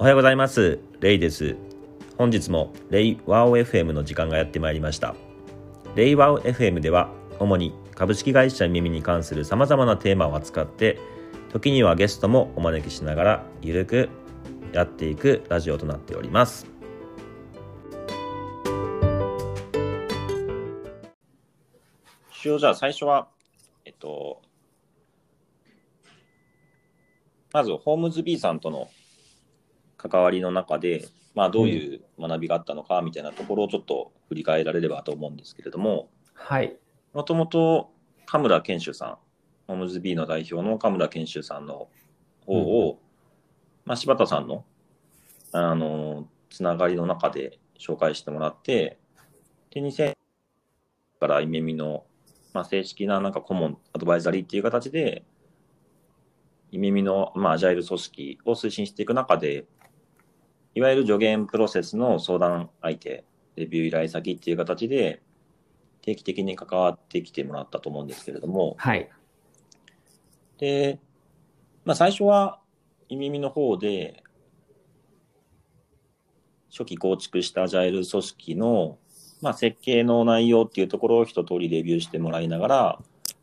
おはようございます。レイです。本日もレイワオ FM の時間がやってまいりました。レイワオ FM では主に株式会社耳に関する様々なテーマを扱って時にはゲストもお招きしながらゆるくやっていくラジオとなっております。一応じゃあ最初は、えっと、まずホームズ B さんとの関わりの中で、まあ、どういう学びがあったのかみたいなところをちょっと振り返られればと思うんですけれども、はい。もともと田村健修さん、ホームズ B の代表の田村健修さんの方を、まあ、柴田さんの、あの、つながりの中で紹介してもらって、で、2000からイメミの、まあ、正式ななんか顧問アドバイザリーっていう形で、イメミの、まあ、アジャイル組織を推進していく中で、いわゆる助言プロセスの相談相手、レビュー依頼先っていう形で、定期的に関わってきてもらったと思うんですけれども、はい。で、まあ、最初は、イミミの方で、初期構築したアジャイル組織の、まあ、設計の内容っていうところを一通りレビューしてもらいながら、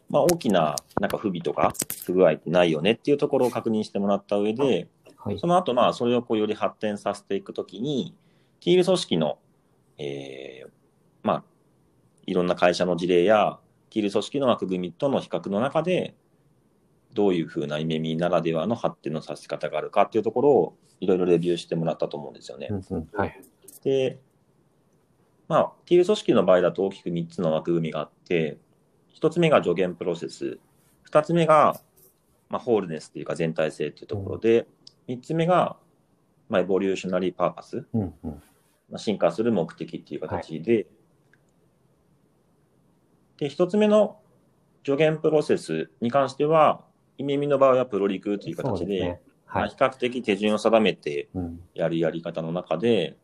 まあ、大きななんか不備とか不具合ってないよねっていうところを確認してもらった上で、はい。その後、まあ、それをこうより発展させていくときに、ティール組織の、えーまあ、いろんな会社の事例や、ティール組織の枠組みとの比較の中で、どういうふうなイメミならではの発展のさせ方があるかっていうところを、いろいろレビューしてもらったと思うんですよね。うんうんはい。で、まあ、ティール組織の場合だと大きく3つの枠組みがあって、1つ目が助言プロセス、2つ目が、まあ、ホールネスっていうか全体性っていうところで、3つ目が、まあ、エボリューショナリーパーパス、うんうん。まあ、進化する目的っていう形で、で、1つ目の助言プロセスに関しては、イメミの場合はプロリクという形で、そうすね。はいまあ比。較的手順を定めてうん。やるやり方の中で、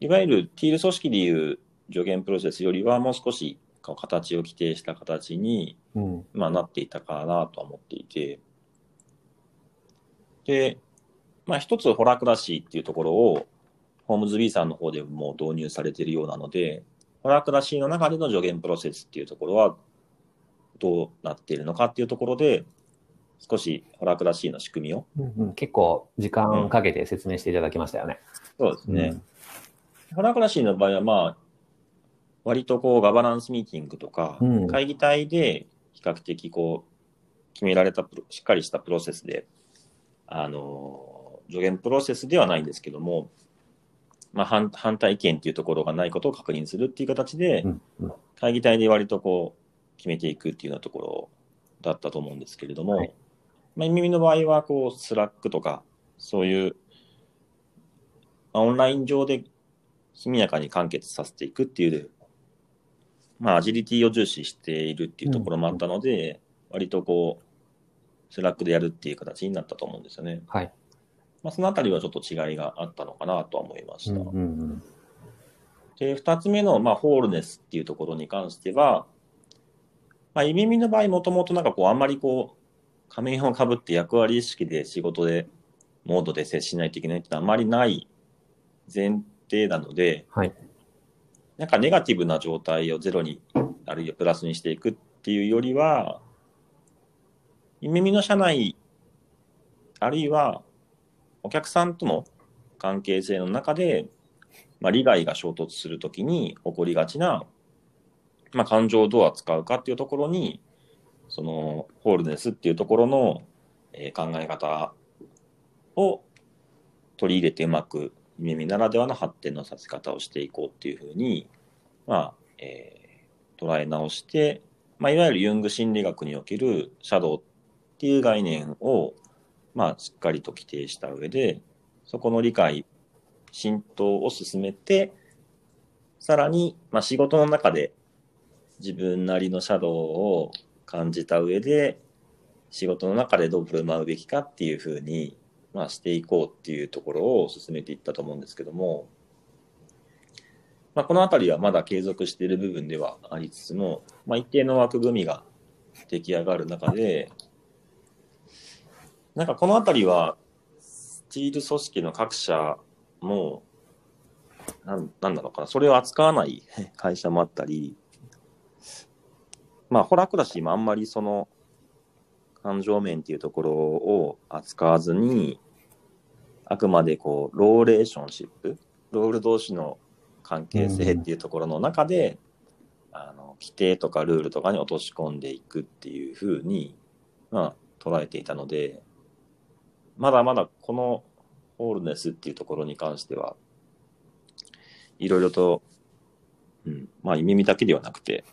いわゆるティール組織でいう助言プロセスよりはもう少し形を規定した形に、うん。まあ、なっていたかなとは思っていて、で、まあ一つホラクラシーっていうところを、ホームズ B さんの方でも導入されているようなので、ホラクラシーの中での助言プロセスっていうところはどうなっているのかっていうところで、少しホラクラシーの仕組みをうんうん結構時間かけて説明していただきましたよね。そうですね。ホラクラシーの場合は、まあ、割とこう、ガバナンスミーティングとか、うん会議体で比較的こう、決められたしっかりしたプロセスで、あの、助言プロセスではないんですけども、まあ、反反対意見っていうところがないことを確認するっていう形で、会議体で割とこう、決めていくっていうようなところだったと思うんですけれども、はい。まあ、耳の場合は、こう、 Slack とか、そういう、まあ、オンライン上で速やかに完結させていくっていう、まあ、アジリティを重視しているっていうところもあったので、割とこう、 Slack でやるっていう形になったと思うんですよね。はい。まあ、そのあたりはちょっと違いがあったのかなとは思いました。うんうんうん。で、二つ目の、まあ、 wholeness っていうところに関しては、まあ、イミミの場合、もともとなんかこう、あんまりこう、仮面をかぶって役割意識で仕事で、モードで接しないといけないっていうのはあまりない前提なので、はい。なんかネガティブな状態をゼロに、あるいはプラスにしていくっていうよりは、耳の社内、あるいはお客さんとの関係性の中で、まあ、利害が衝突するときに起こりがちな、まあ、感情をどう扱うかっていうところに、その、ホールネスっていうところの、えー考え方を取り入れてうまく耳ならではの発展のさせ方をしていこうっていうふうに、まあ、えー捉え直して、まあ、いわゆるユング心理学におけるシャドウっっていう概念を、まあ、しっかりと規定した上で、そこの理解、浸透を進めて、さらに、まあ、仕事の中で自分なりのシャドウを感じた上で、仕事の中でどう振る舞うべきかっていうふうに、まあ、していこうっていうところを進めていったと思うんですけども、まあ、このあたりはまだ継続している部分ではありつつも、まあ、一定の枠組みが出来上がる中で、なんかこのあたりは、スチール組織の各社も、なんなんだろうかな、それを扱わない会社もあったり、まあ、ホラクラシーもあんまりその、感情面っていうところを扱わずに、あくまでこう、 relationship、ロール同士の関係性っていうところの中で、あの、規定とかルールとかに落とし込んでいくっていうふうに、まあ、捉えていたので、まだまだこのホールネスっていうところに関しては、いろいろと、うん、まあ、耳だけではなくて、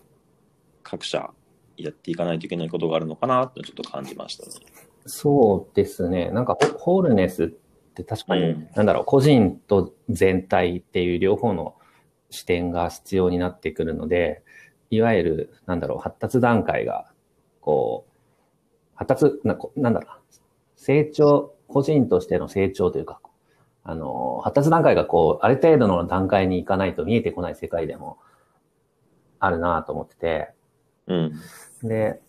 各社やっていかないといけないことがあるのかなってちょっと感じましたね。そうですね。なんかホ、ホールネスって確かに、うんなんだろう、個人と全体っていう両方の視点が必要になってくるので、いわゆる、なんだろう、発達段階が、こう、発達、なこなんだろうな、成長、個人としての成長というか、あの、発達段階がこう、ある程度の段階に行かないと見えてこない世界でもあるなと思ってて、うん。で、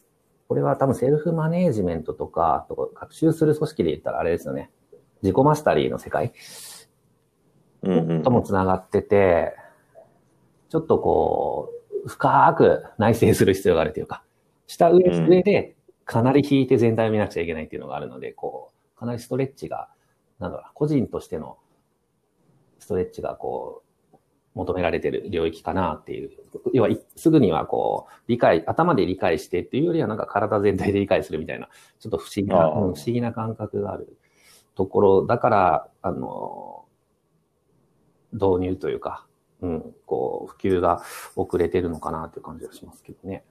これは多分セルフマネージメントとか、あと学習する組織で言ったらあれですよね。自己マスタリーの世界うんうんとも繋がってて、ちょっとこう、深く内省する必要があるというか、下上、うん上でかなり引いて全体を見なくちゃいけないっていうのがあるので、こう、かなりストレッチが、なんだろうな、個人としてのストレッチがこう、求められてる領域かなっていう。要は、いすぐにはこう、理解、頭で理解してっていうよりはなんか体全体で理解するみたいな、ちょっと不思議な、不思議な感覚があるところ、だから、あの、導入というか、うん、こう、普及が遅れてるのかなという感じがしますけどね。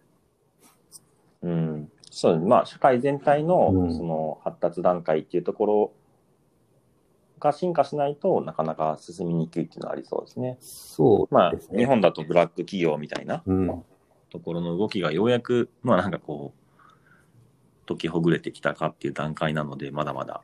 うん、そうですまあ、社会全体のうんその発達段階っていうところが進化しないとなかなか進みにくいっていうのはありそうですね。そうまあです、ね。日本だとブラック企業みたいなうん。ところの動きがようやく、まあなんかこう、解きほぐれてきたかっていう段階なので、まだまだ。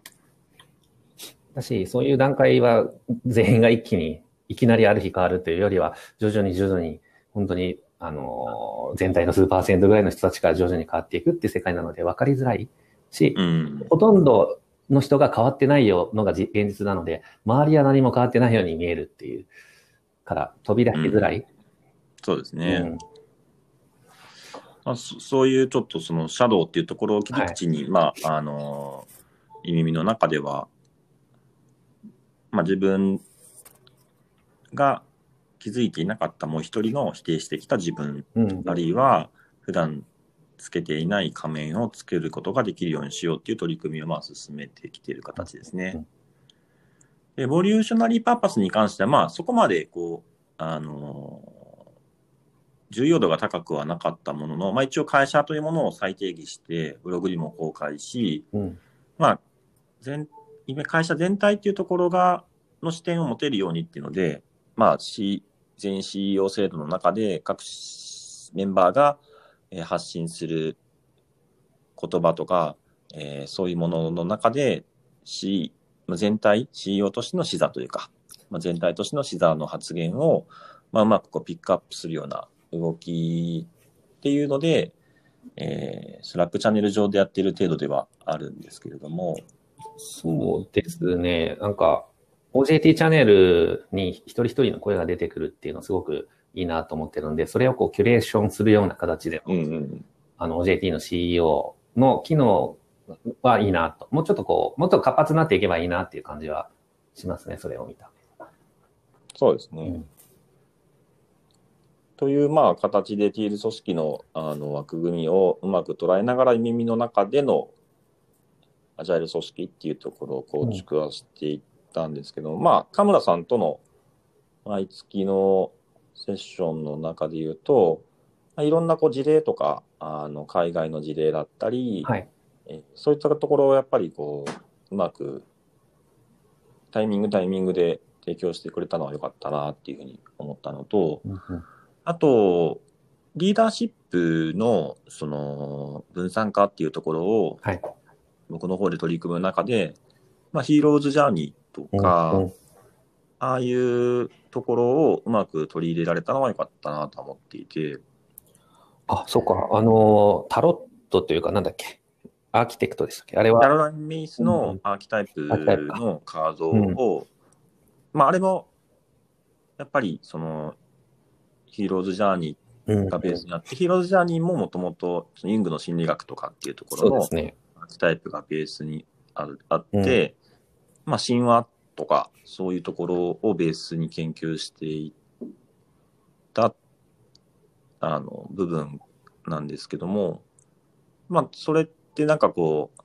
だし、そういう段階は全員が一気に、いきなりある日変わるというよりは、徐々に徐々に、本当に、あのー、全体の数パーセントぐらいの人たちから徐々に変わっていくっていう世界なので分かりづらいし、うん。ほとんどの人が変わってないよのがじ現実なので、周りは何も変わってないように見えるっていうから、飛び出しづらい。そうですね。うんまあ、そそういうちょっとそのシャドウっていうところを切り口に、まあ、あのー、意味の中では、まあ自分が気づいていなかったもう一人の否定してきた自分、うん。あるいは普段つけていない仮面をつけることができるようにしようっていう取り組みをまあ進めてきている形ですねうん。エボリューショナリーパーパスに関しては、まあそこまでこう、あのー重要度が高くはなかったものの、まあ一応会社というものを再定義して、ブログにも公開し、うん。まあ、全、今会社全体っていうところが、の視点を持てるようにっていうので、まあ、C、全 CEO 制度の中で各メンバーが発信する言葉とか、えーそういうものの中で、C、全体、CEO としての視座というか、まあ、全体としての視座の発言を、まあ、うまくこうピックアップするような動きっていうので、えースラックチャンネル上でやっている程度ではあるんですけれども、そうですね。なんか、OJT チャンネルに一人一人の声が出てくるっていうのはすごくいいなと思ってるんで、それをこうキュレーションするような形で、うんうん、あの OJT の CEO の機能はいいなと。もうちょっとこう、もっと活発になっていけばいいなっていう感じはしますね、それを見た。そうですね。うんという、まあ、形でティール組織のあの枠組みをうまく捉えながら耳の中でのアジャイル組織っていうところを構築はしていったんですけど、まあ、田村さんとの毎月のセッションの中で言うと、まあ、いろんなこう事例とか、あの海外の事例だったり、はい。えそういったところをやっぱりこう、うまくタイミングタイミングで提供してくれたのは良かったなっていうふうに思ったのと、うんうんあと、リーダーシップのその分散化っていうところをはい。僕の方で取り組む中で、まあ、ヒーローズジャーニーとか、うんうん。ああいうところをうまく取り入れられたのは良かったなと思っていて、あ、そうか。あの、タロットというか、なんだっけ？アーキテクトでしたっけ？あれキャは、ロライン・メイスのアーキタイプのカードを、まあ、あれも、やっぱり、その、ヒーローズ・ジャーニうん。ーがベースにあって、ヒーローズ・ジャーニーももともと、ユングの心理学とかっていうところの。アーキタイプがベースにあって、まあ、神話とか、そういうところをベースに研究していた、あの、部分なんですけども、まあ、それってなんかこう、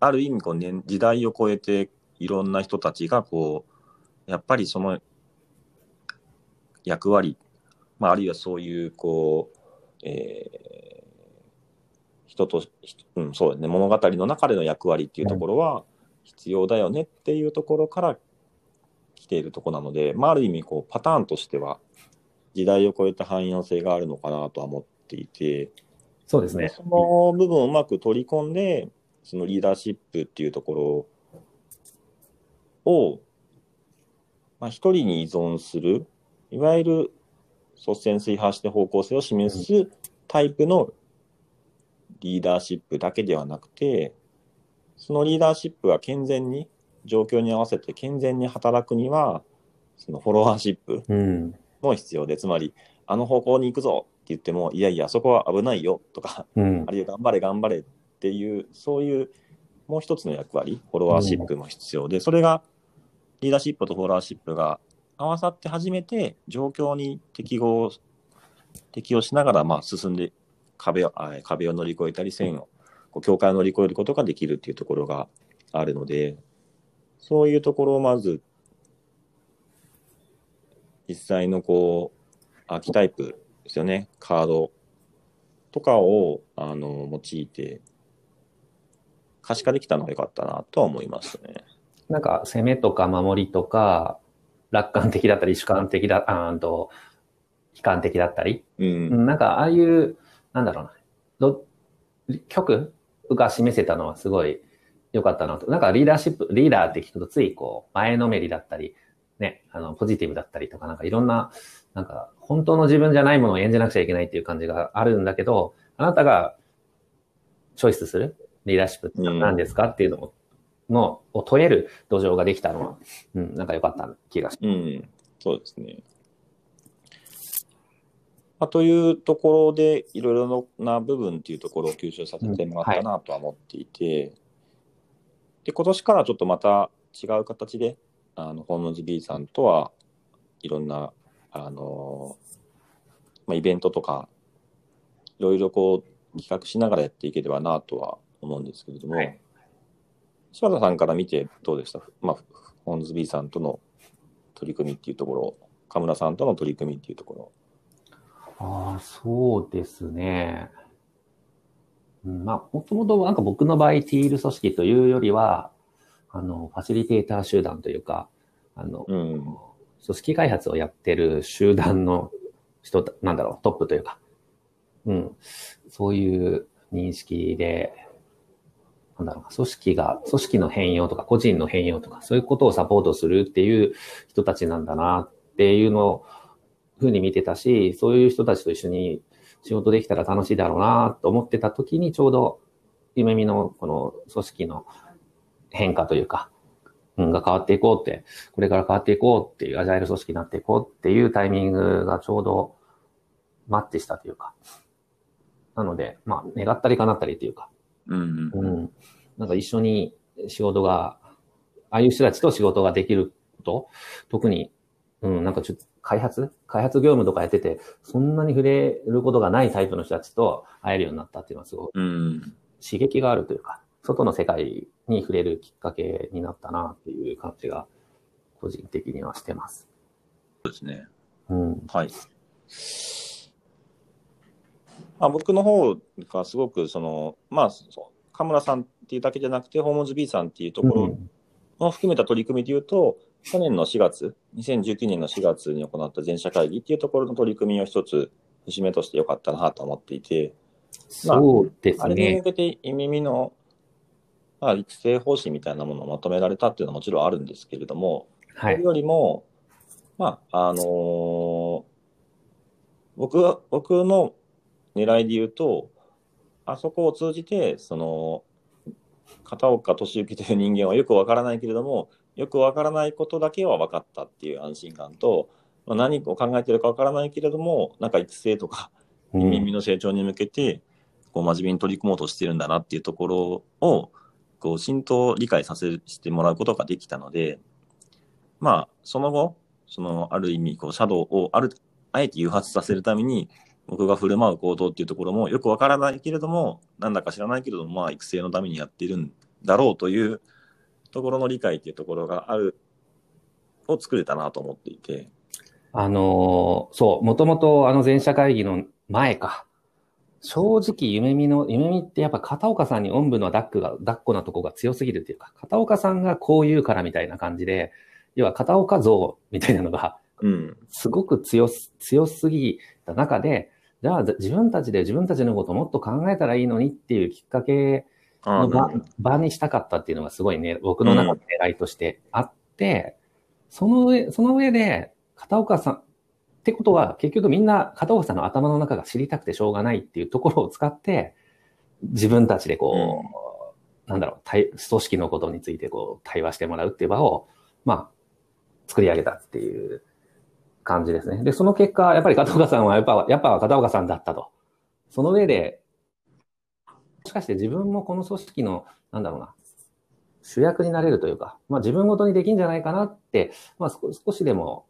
ある意味こう、ね、時代を超えていろんな人たちがこう、やっぱりその役割、まあ、あるいはそういうこう、えー人と、ひうん、そうですね、物語の中での役割っていうところは必要だよねっていうところから来ているところなので、まあ、ある意味こうパターンとしては時代を超えた汎用性があるのかなとは思っていて、そうですね。その部分をうまく取り込んで、そのリーダーシップっていうところを、まあ、一人に依存する、いわゆる率先垂発して方向性を示すタイプのリーダーシップだけではなくて、そのリーダーシップが健全に、状況に合わせて健全に働くには、そのフォロワーシップうん。も必要で、つまり、あの方向に行くぞって言っても、いやいや、そこは危ないよとか、うんあ。るいは頑張れ頑張れっていう、そういうもう一つの役割、フォロワーシップも必要で、それがリーダーシップとフォロワーシップが合わさって初めて状況に適合、適応しながらまあ進んで壁をあ壁を乗り越えたり、線を、こう境界を乗り越えることができるっていうところがあるので、そういうところをまず、実際のこう、アーキタイプですよね、カードとかをあの用いて可視化できたのが良かったなとは思いますね。なんか、攻めとか守りとか、楽観的だったり、主観的だ、あと、悲観的だったり、う。うんんなんか、ああいう、なんだろうな、ど、曲が示せたのはすごい良かったなと。なんかリーダーシップ、リーダーって聞くとついこう、前のめりだったり、ね、あの、ポジティブだったりとか、なんかいろんな、なんか、本当の自分じゃないものを演じなくちゃいけないっていう感じがあるんだけど、あなたがチョイスするリーダーシップって何ですかっていうのを、のを問える土壌ができたのは、うん、なんか良かった気がしますうん。そうですね。まあ、というところで、いろいろな部分っていうところを吸収させてもらったなとは思っていて、で、今年からちょっとまた違う形で、あの、ホームズ B さんとはいろんな、あの、まあ、イベントとか、いろいろこう、企画しながらやっていければなとは思うんですけれども、はい。柴田さんから見てどうでした？まあ、ホームズ B さんとの取り組みっていうところ、河村さんとの取り組みっていうところ。ああ、そうですね。うんまあ、もともとなんか僕の場合、ティール組織というよりは、あの、ファシリテーター集団というか、あの、うん。組織開発をやってる集団の人、なんだろう、トップというか、うん、そういう認識で、なんだろうな、組織が、組織の変容とか、個人の変容とか、そういうことをサポートするっていう人たちなんだなっていうのを、ふうに見てたし、そういう人たちと一緒に仕事できたら楽しいだろうなと思ってた時に、ちょうど、夢見のこの組織の変化というか、うん、が変わっていこうって、これから変わっていこうっていう、アジャイル組織になっていこうっていうタイミングがちょうどマッチしたというか。なので、まあ、願ったり叶ったりというか、うん。うん。なんか一緒に仕事が、ああいう人たちと仕事ができること、特に、うん、なんかちょっと開発？開発業務とかやってて、そんなに触れることがないタイプの人たちと会えるようになったっていうのはすごいうん。刺激があるというか、外の世界に触れるきっかけになったなっていう感じが、個人的にはしてます。そうですね。うん。はい。まあ、僕の方がすごく、その、まあ、そう河村さんっていうだけじゃなくて、ホームズ B さんっていうところを含めた取り組みで言うと、去年の4月、2019年の4月に行った全社会議っていうところの取り組みを一つ、節目としてよかったなと思っていて、まあそうですあれにね向。けて、耳の、まあ、育成方針みたいなものをまとめられたっていうのはもちろんあるんですけれども、はい。それよりも、まあ、あのー僕は、僕の狙いで言うと、あそこを通じて、その、片岡俊之という人間はよくわからないけれども、よくわからないことだけは分かったっていう安心感と、まあ、何を考えてるかわからないけれども、なんか育成とか、耳の成長に向けて、こう真面目に取り組もうとしてるんだなっていうところを、こう浸透理解させしてもらうことができたので、まあ、その後、その、ある意味、こう、シャドウをある、あえて誘発させるために、僕が振る舞う行動っていうところもよくわからないけれども、なんだか知らないけれども、まあ、育成のためにやってるんだろうというところの理解っていうところがある、を作れたなと思っていて。あのー、そう、もともとあの前者会議の前か。正直、夢見の、夢見ってやっぱ片岡さんにおんぶの抱っこが、抱っこなとこが強すぎるっていうか、片岡さんがこう言うからみたいな感じで、要は片岡像みたいなのが、うん、すごく強す、強すぎた中で、じゃあ自分たちで自分たちのことをもっと考えたらいいのにっていうきっかけの場場にしたかったっていうのがすごいね、僕の中の狙いとしてあって、うん、その上、その上で、片岡さん、ってことは結局みんな片岡さんの頭の中が知りたくてしょうがないっていうところを使って、自分たちでこう、うん、なんだろう、組織のことについてこう対話してもらうっていう場を、まあ、作り上げたっていう感じですね。で、その結果、やっぱり片岡さんはやっぱ、やっぱ片岡さんだったと。その上で、もしかして自分もこの組織の、なんだろうな、主役になれるというか、まあ自分ごとにできんじゃないかなって、まあ少しでも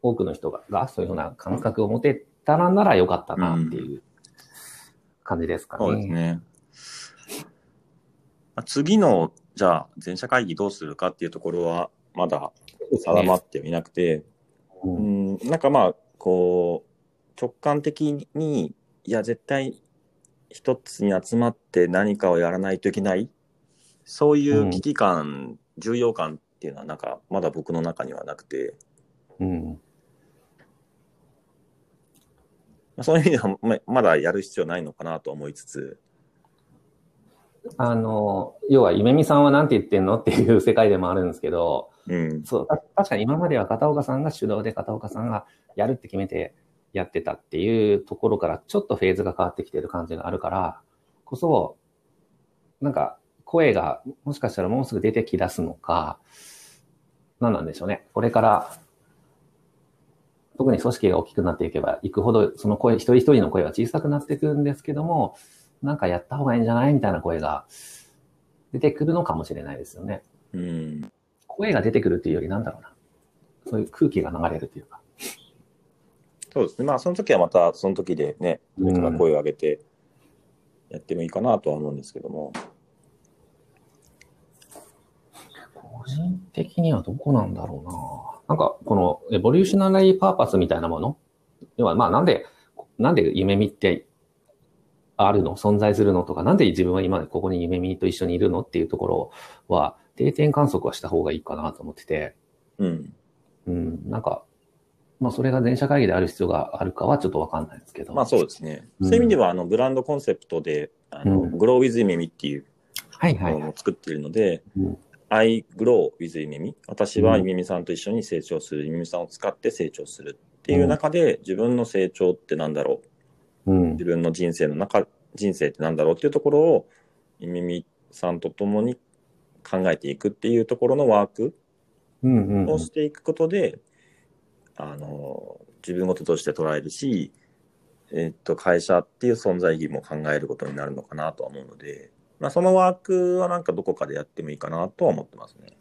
多くの人ががそういうような感覚を持てたらならよかったなっていう感じですかね。うん、そうですね。次の、じゃあ、全社会議どうするかっていうところは、まだ定まってはいなくて、うん、なんかまあ、こう、直感的に、いや、絶対一つに集まって何かをやらないといけない、そういう危機感、うん、重要感っていうのは、なんか、まだ僕の中にはなくて、うん。そういう意味ではま、まだやる必要ないのかなと思いつつ、あの、要は、夢見さんは何て言ってんのっていう世界でもあるんですけど、うん、そう、確かに今までは片岡さんが主導で片岡さんがやるって決めてやってたっていうところからちょっとフェーズが変わってきてる感じがあるから、こそ、なんか声がもしかしたらもうすぐ出てき出すのか、何なんでしょうね。これから、特に組織が大きくなっていけばいくほど、その声、一人一人の声は小さくなっていくんですけども、なんかやった方がいいんじゃないみたいな声が出てくるのかもしれないですよね。うん。声が出てくるっていうよりなんだろうな。そういう空気が流れるというか。そうですね。まあ、その時はまた、その時でね、上から声を上げてやってもいいかなとは思うんですけども。個人的にはどこなんだろうな。なんか、このエボリューショナリーパーパスみたいなもの？要は、まあ、なんで、なんで夢見ってあるの？存在するのとか、なんで自分は今ここに夢見と一緒にいるの？っていうところは、定点観測はした方がいいかなと思ってて、うん。うん、なんか、まあ、それが全社会議である必要があるかはちょっとわかんないですけど。まあ、そうですね。うん、そういう意味では、あの、ブランドコンセプトで、あの、うん、グローウィズイメミっていう、はいはい。を作っているので、うん、I grow with イメミ。私はイメミさんと一緒に成長する。イメミさんを使って成長するっていう中で、自分の成長ってなんだろう。うん、自分の人生の中、人生ってなんだろうっていうところを、イメミさんと共に考えていくっていうところのワークをしていくことで、あの、自分事として捉えるし、えっと、会社っていう存在意義も考えることになるのかなとは思うので、まあ、そのワークはなんかどこかでやってもいいかなとは思ってますね。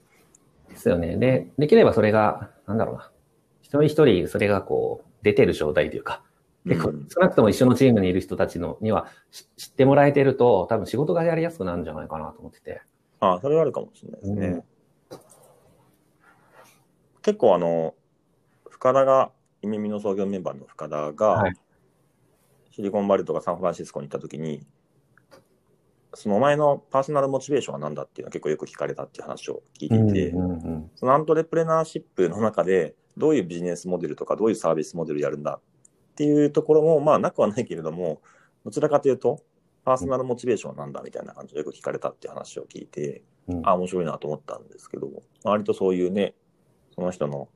ですよね。で、できればそれが、なんだろうな。一人一人それがこう、出てる状態というか、結構、少なくとも一緒のチームにいる人たちのには知ってもらえてると、多分仕事がやりやすくなるんじゃないかなと思ってて。ああ、それはあるかもしれないですね。うん、結構あの、深田が、イメミの創業メンバーの深田が、はい、シリコンバレーとかサンフランシスコに行った時に、そのお前のパーソナルモチベーションは何だっていうのは結構よく聞かれたっていう話を聞いていて、うんうんうん、そのアントレプレナーシップの中で、どういうビジネスモデルとか、どういうサービスモデルやるんだっていうところも、まあなくはないけれども、どちらかというと、パーソナルモチベーションは何だみたいな感じでよく聞かれたっていう話を聞いて、うん、あ、面白いなと思ったんですけど、割とそういうね、その人の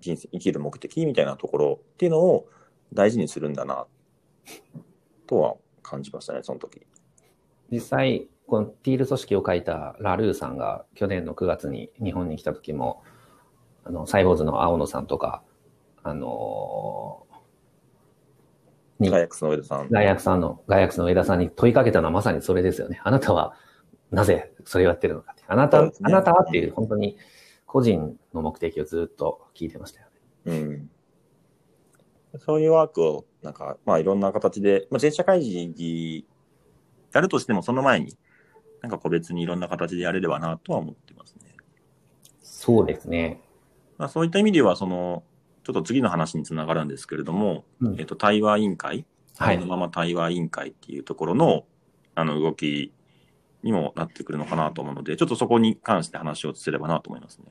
人生、生きる目的みたいなところっていうのを大事にするんだな、とは感じましたね、その時。実際、このティール組織を書いたラルーさんが去年の9月に日本に来た時も、あの、サイボーズの青野さんとか、あのー、にガイアックスの上田さん。ガイアクさんの、ガイアクスの上田さんに問いかけたのはまさにそれですよね。あなたはなぜそれをやってるのかって。あなた、ねあなたはっていう、本当に個人の目的をずっと聞いてましたよね。うん。そういうワークを、なんか、まあいろんな形で、まあ全社会議やるとしてもその前に、なんか個別にいろんな形でやれればなとは思ってますね。そうですね。まあそういった意味では、その、ちょっと次の話につながるんですけれども、うんえっと、対話委員会、はいありのまま対話委員会っていうところの、あの、動きにもなってくるのかなと思うので、ちょっとそこに関して話をすればなと思いますね。